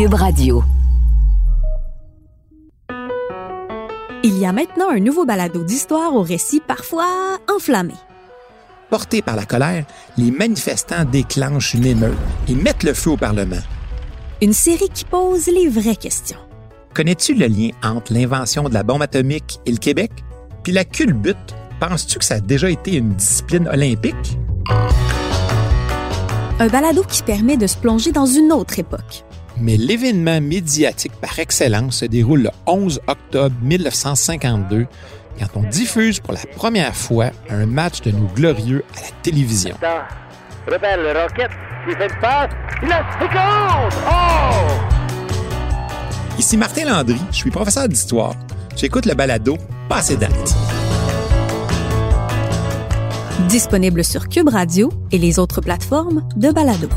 Cube Radio. Il y a maintenant un nouveau balado d'histoire au récit parfois enflammé. Portés par la colère, les manifestants déclenchent une émeute et mettent le feu au Parlement. Une série qui pose les vraies questions. Connais-tu le lien entre l'invention de la bombe atomique et le Québec? Puis la culbute, penses-tu que ça a déjà été une discipline olympique? Un balado qui permet de se plonger dans une autre époque. Mais l'événement médiatique par excellence se déroule le 11 octobre 1952 quand on diffuse pour la première fois un match de nos glorieux à la télévision. Rebelle Rocket qui fait une passe. Il a il compte! Oh! Ici Martin Landry, je suis professeur d'histoire. J'écoute le balado Passé date. Disponible sur Cube Radio et les autres plateformes de balado.